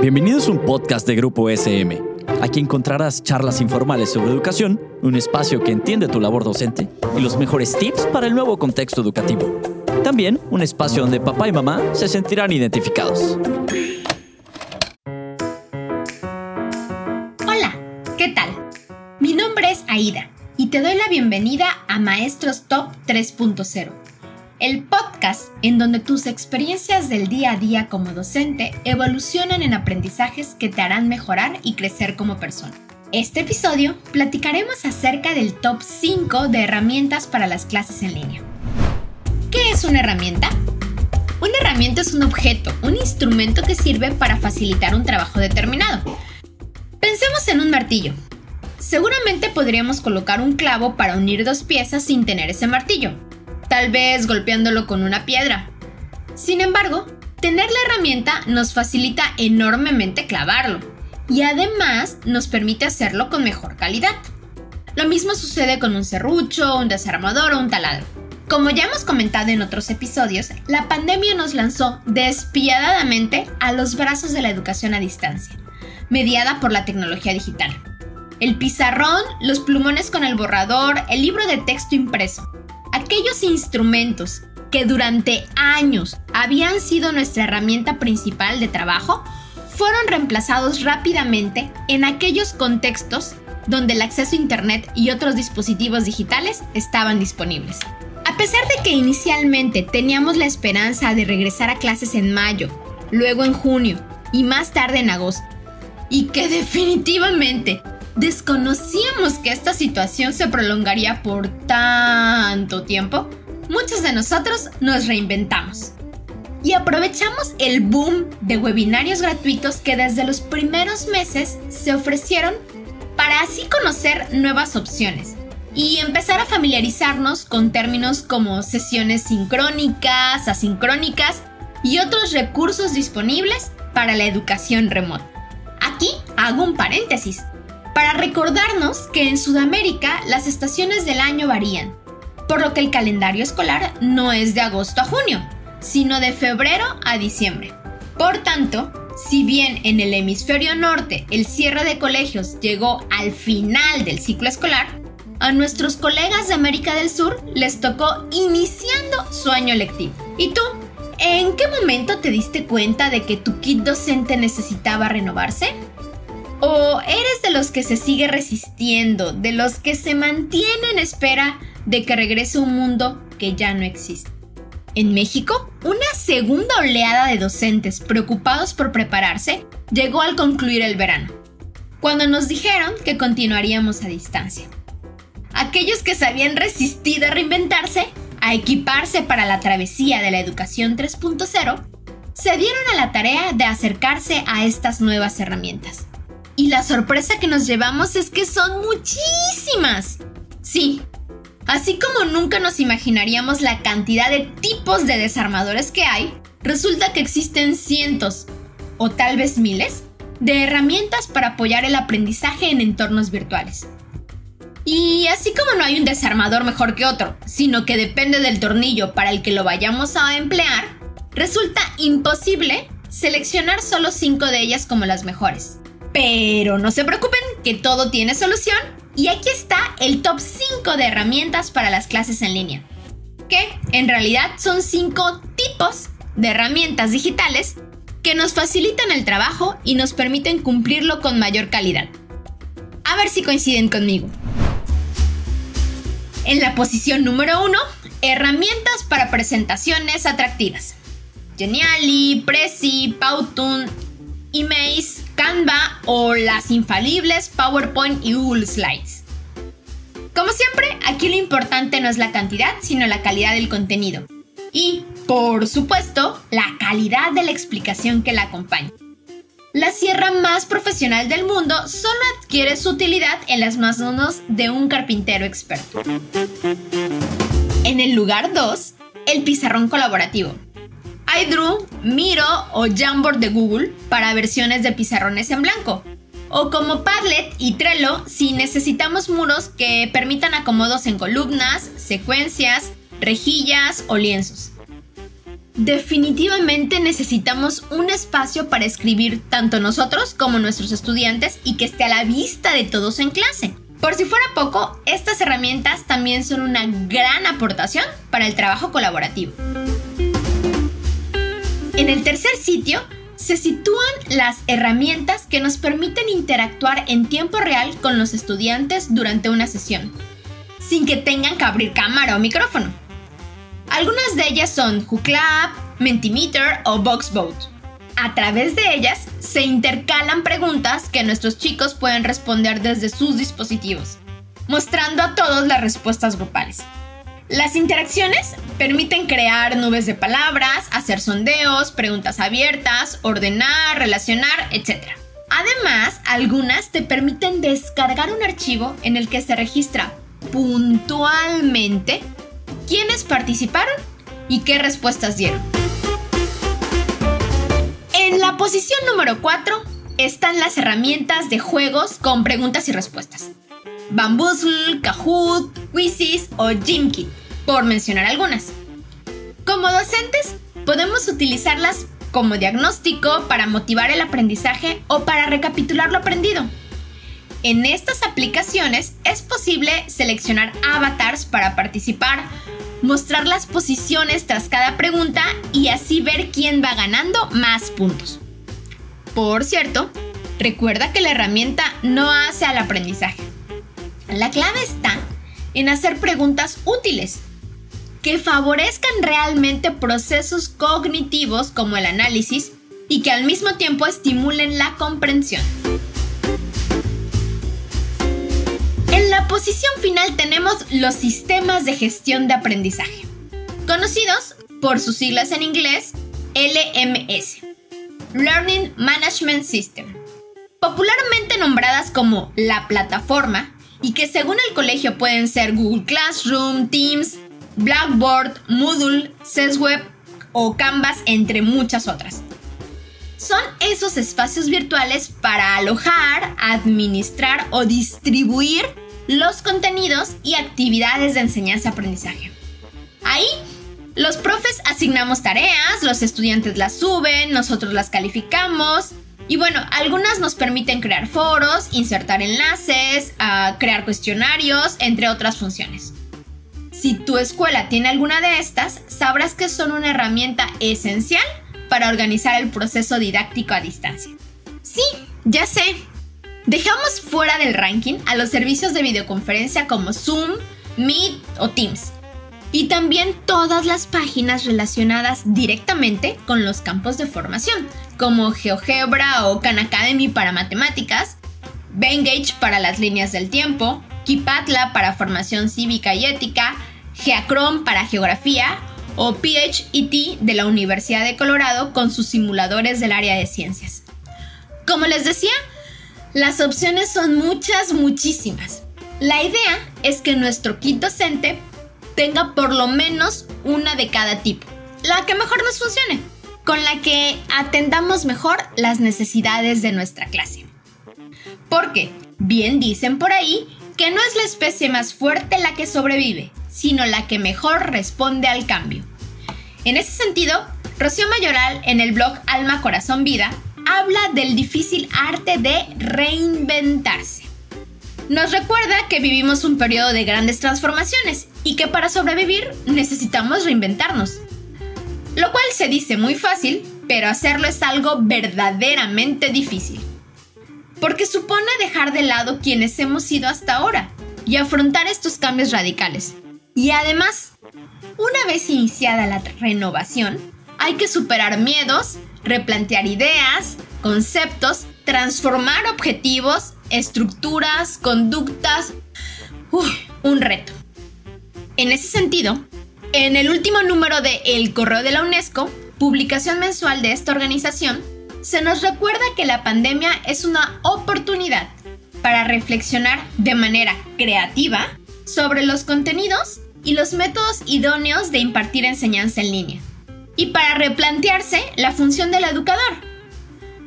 Bienvenidos a un podcast de Grupo SM. Aquí encontrarás charlas informales sobre educación, un espacio que entiende tu labor docente y los mejores tips para el nuevo contexto educativo. También un espacio donde papá y mamá se sentirán identificados. Hola, ¿qué tal? Mi nombre es Aida y te doy la bienvenida a Maestros Top 3.0 el podcast en donde tus experiencias del día a día como docente evolucionan en aprendizajes que te harán mejorar y crecer como persona. Este episodio platicaremos acerca del top 5 de herramientas para las clases en línea. ¿Qué es una herramienta? Una herramienta es un objeto, un instrumento que sirve para facilitar un trabajo determinado. Pensemos en un martillo. Seguramente podríamos colocar un clavo para unir dos piezas sin tener ese martillo tal vez golpeándolo con una piedra. Sin embargo, tener la herramienta nos facilita enormemente clavarlo y además nos permite hacerlo con mejor calidad. Lo mismo sucede con un serrucho, un desarmador o un taladro. Como ya hemos comentado en otros episodios, la pandemia nos lanzó despiadadamente a los brazos de la educación a distancia, mediada por la tecnología digital. El pizarrón, los plumones con el borrador, el libro de texto impreso, aquellos instrumentos que durante años habían sido nuestra herramienta principal de trabajo, fueron reemplazados rápidamente en aquellos contextos donde el acceso a Internet y otros dispositivos digitales estaban disponibles. A pesar de que inicialmente teníamos la esperanza de regresar a clases en mayo, luego en junio y más tarde en agosto, y que definitivamente desconocíamos que esta situación se prolongaría por tanto tiempo, muchos de nosotros nos reinventamos. Y aprovechamos el boom de webinarios gratuitos que desde los primeros meses se ofrecieron para así conocer nuevas opciones y empezar a familiarizarnos con términos como sesiones sincrónicas, asincrónicas y otros recursos disponibles para la educación remota. Aquí hago un paréntesis para recordarnos que en Sudamérica las estaciones del año varían, por lo que el calendario escolar no es de agosto a junio, sino de febrero a diciembre. Por tanto, si bien en el hemisferio norte el cierre de colegios llegó al final del ciclo escolar, a nuestros colegas de América del Sur les tocó iniciando su año lectivo. ¿Y tú? ¿En qué momento te diste cuenta de que tu kit docente necesitaba renovarse? ¿O eres de los que se sigue resistiendo, de los que se mantiene en espera de que regrese un mundo que ya no existe? En México, una segunda oleada de docentes preocupados por prepararse llegó al concluir el verano, cuando nos dijeron que continuaríamos a distancia. Aquellos que se habían resistido a reinventarse, a equiparse para la travesía de la educación 3.0, se dieron a la tarea de acercarse a estas nuevas herramientas. Y la sorpresa que nos llevamos es que son muchísimas. Sí, así como nunca nos imaginaríamos la cantidad de tipos de desarmadores que hay, resulta que existen cientos, o tal vez miles, de herramientas para apoyar el aprendizaje en entornos virtuales. Y así como no hay un desarmador mejor que otro, sino que depende del tornillo para el que lo vayamos a emplear, resulta imposible seleccionar solo 5 de ellas como las mejores. Pero no se preocupen, que todo tiene solución. Y aquí está el top 5 de herramientas para las clases en línea. Que en realidad son 5 tipos de herramientas digitales que nos facilitan el trabajo y nos permiten cumplirlo con mayor calidad. A ver si coinciden conmigo. En la posición número 1, herramientas para presentaciones atractivas. Geniali, Prezi, Powtoon, Emaze, Canva o las infalibles PowerPoint y Google Slides. Como siempre, aquí lo importante no es la cantidad, sino la calidad del contenido. Y, por supuesto, la calidad de la explicación que la acompaña. La sierra más profesional del mundo solo adquiere su utilidad en las manos de un carpintero experto. En el lugar 2, el pizarrón colaborativo iDrew, Miro o Jamboard de Google para versiones de pizarrones en blanco. O como Padlet y Trello si necesitamos muros que permitan acomodos en columnas, secuencias, rejillas o lienzos. definitivamente necesitamos un espacio para escribir tanto nosotros como nuestros estudiantes y que esté a la vista de todos en clase. Por si fuera poco, estas herramientas también son una gran aportación para el trabajo colaborativo. En el tercer sitio se sitúan las herramientas que nos permiten interactuar en tiempo real con los estudiantes durante una sesión, sin que tengan que abrir cámara o micrófono. Algunas de ellas son Hooclab, Mentimeter o VoxVote. A través de ellas se intercalan preguntas que nuestros chicos pueden responder desde sus dispositivos, mostrando a todos las respuestas grupales. Las interacciones permiten crear nubes de palabras, hacer sondeos, preguntas abiertas, ordenar, relacionar, etc. Además, algunas te permiten descargar un archivo en el que se registra puntualmente quiénes participaron y qué respuestas dieron. En la posición número 4 están las herramientas de juegos con preguntas y respuestas. Bamboozle, Kahoot, Quizzes o Jimkit, por mencionar algunas. Como docentes, podemos utilizarlas como diagnóstico para motivar el aprendizaje o para recapitular lo aprendido. En estas aplicaciones es posible seleccionar avatars para participar, mostrar las posiciones tras cada pregunta y así ver quién va ganando más puntos. Por cierto, recuerda que la herramienta no hace al aprendizaje. La clave está en hacer preguntas útiles que favorezcan realmente procesos cognitivos como el análisis y que al mismo tiempo estimulen la comprensión. En la posición final tenemos los sistemas de gestión de aprendizaje, conocidos por sus siglas en inglés LMS, Learning Management System, popularmente nombradas como la plataforma y que según el colegio pueden ser Google Classroom, Teams, Blackboard, Moodle, SESWeb o Canvas, entre muchas otras. Son esos espacios virtuales para alojar, administrar o distribuir los contenidos y actividades de enseñanza-aprendizaje. Ahí, los profes asignamos tareas, los estudiantes las suben, nosotros las calificamos. Y bueno, algunas nos permiten crear foros, insertar enlaces, ah, crear cuestionarios, entre otras funciones. Si tu escuela tiene alguna de estas, sabrás que son una herramienta esencial para organizar el proceso didáctico a distancia. Sí, ya sé, Dejamos fuera del ranking a los servicios de videoconferencia como Zoom, Meet o Teams. Y también todas las páginas relacionadas directamente con los campos de formación, como GeoGebra o Khan Academy para matemáticas, Bengage para las líneas del tiempo, Kipatla para formación cívica y ética, Geacrom para geografía o PHET de la Universidad de Colorado con sus simuladores del área de ciencias. Como les decía, las opciones son muchas, muchísimas. La idea es que nuestro kit docente tenga por lo menos una de cada tipo, la que mejor nos funcione, con la que atendamos mejor las necesidades de nuestra clase. Porque, bien dicen por ahí, que no es la especie más fuerte la que sobrevive, sino la que mejor responde al cambio. En ese sentido, Rocío Mayoral en el blog Alma Corazón Vida habla del difícil arte de reinventarse. Nos recuerda que vivimos un periodo de grandes transformaciones y que para sobrevivir necesitamos reinventarnos. Lo cual se dice muy fácil, pero hacerlo es algo verdaderamente difícil. Porque supone dejar de lado quienes hemos sido hasta ahora y afrontar estos cambios radicales. Y además, una vez iniciada la renovación, hay que superar miedos, replantear ideas, conceptos, transformar objetivos, estructuras, conductas. un reto. En ese sentido, en el último número de El Correo de la UNESCO, publicación mensual de esta organización, se nos recuerda que la pandemia es una oportunidad para reflexionar de manera creativa sobre los contenidos y los métodos idóneos de impartir enseñanza en línea y para replantearse la función del educador,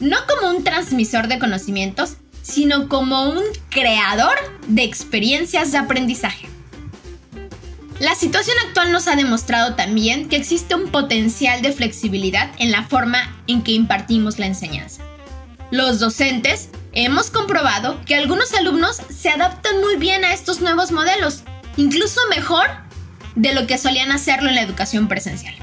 no como un transmisor de conocimientos, sino como un creador de experiencias de aprendizaje. La situación actual nos ha demostrado también que existe un potencial de flexibilidad en la forma en que impartimos la enseñanza. Los docentes hemos comprobado que algunos alumnos se adaptan muy bien a estos nuevos modelos, incluso mejor de lo que solían hacerlo en la educación presencial.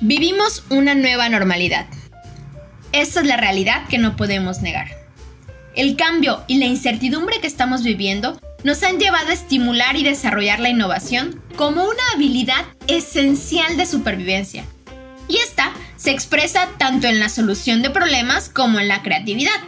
Vivimos una nueva normalidad. Esta es la realidad que no podemos negar. El cambio y la incertidumbre que estamos viviendo nos han llevado a estimular y desarrollar la innovación como una habilidad esencial de supervivencia. Y esta se expresa tanto en la solución de problemas como en la creatividad.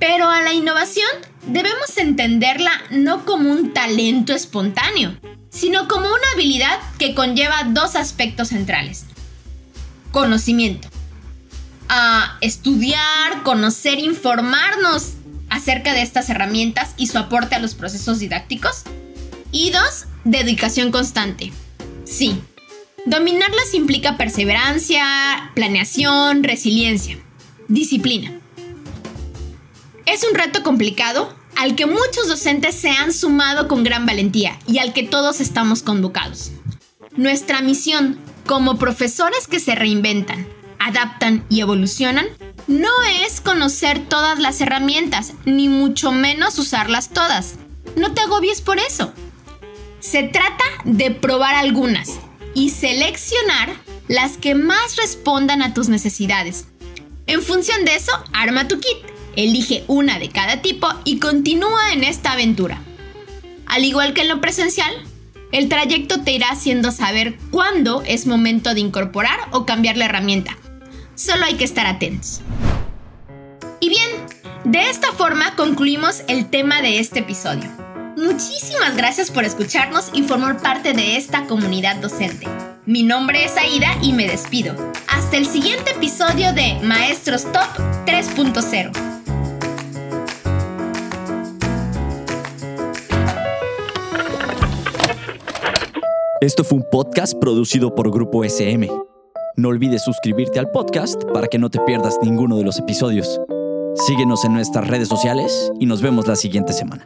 Pero a la innovación debemos entenderla no como un talento espontáneo, sino como una habilidad que conlleva dos aspectos centrales. Conocimiento. A estudiar, conocer, informarnos acerca de estas herramientas y su aporte a los procesos didácticos. Y dos, dedicación constante. Sí, dominarlas implica perseverancia, planeación, resiliencia, disciplina. Es un reto complicado al que muchos docentes se han sumado con gran valentía y al que todos estamos convocados. Nuestra misión, como profesores que se reinventan, adaptan y evolucionan, no es conocer todas las herramientas, ni mucho menos usarlas todas. No te agobies por eso. Se trata de probar algunas y seleccionar las que más respondan a tus necesidades. En función de eso, arma tu kit, elige una de cada tipo y continúa en esta aventura. Al igual que en lo presencial, el trayecto te irá haciendo saber cuándo es momento de incorporar o cambiar la herramienta Solo hay que estar atentos. Y bien, de esta forma concluimos el tema de este episodio. Muchísimas gracias por escucharnos y formar parte de esta comunidad docente. Mi nombre es Aida y me despido. Hasta el siguiente episodio de Maestros Top 3.0. Esto fue un podcast producido por Grupo SM. No olvides suscribirte al podcast para que no te pierdas ninguno de los episodios. Síguenos en nuestras redes sociales y nos vemos la siguiente semana.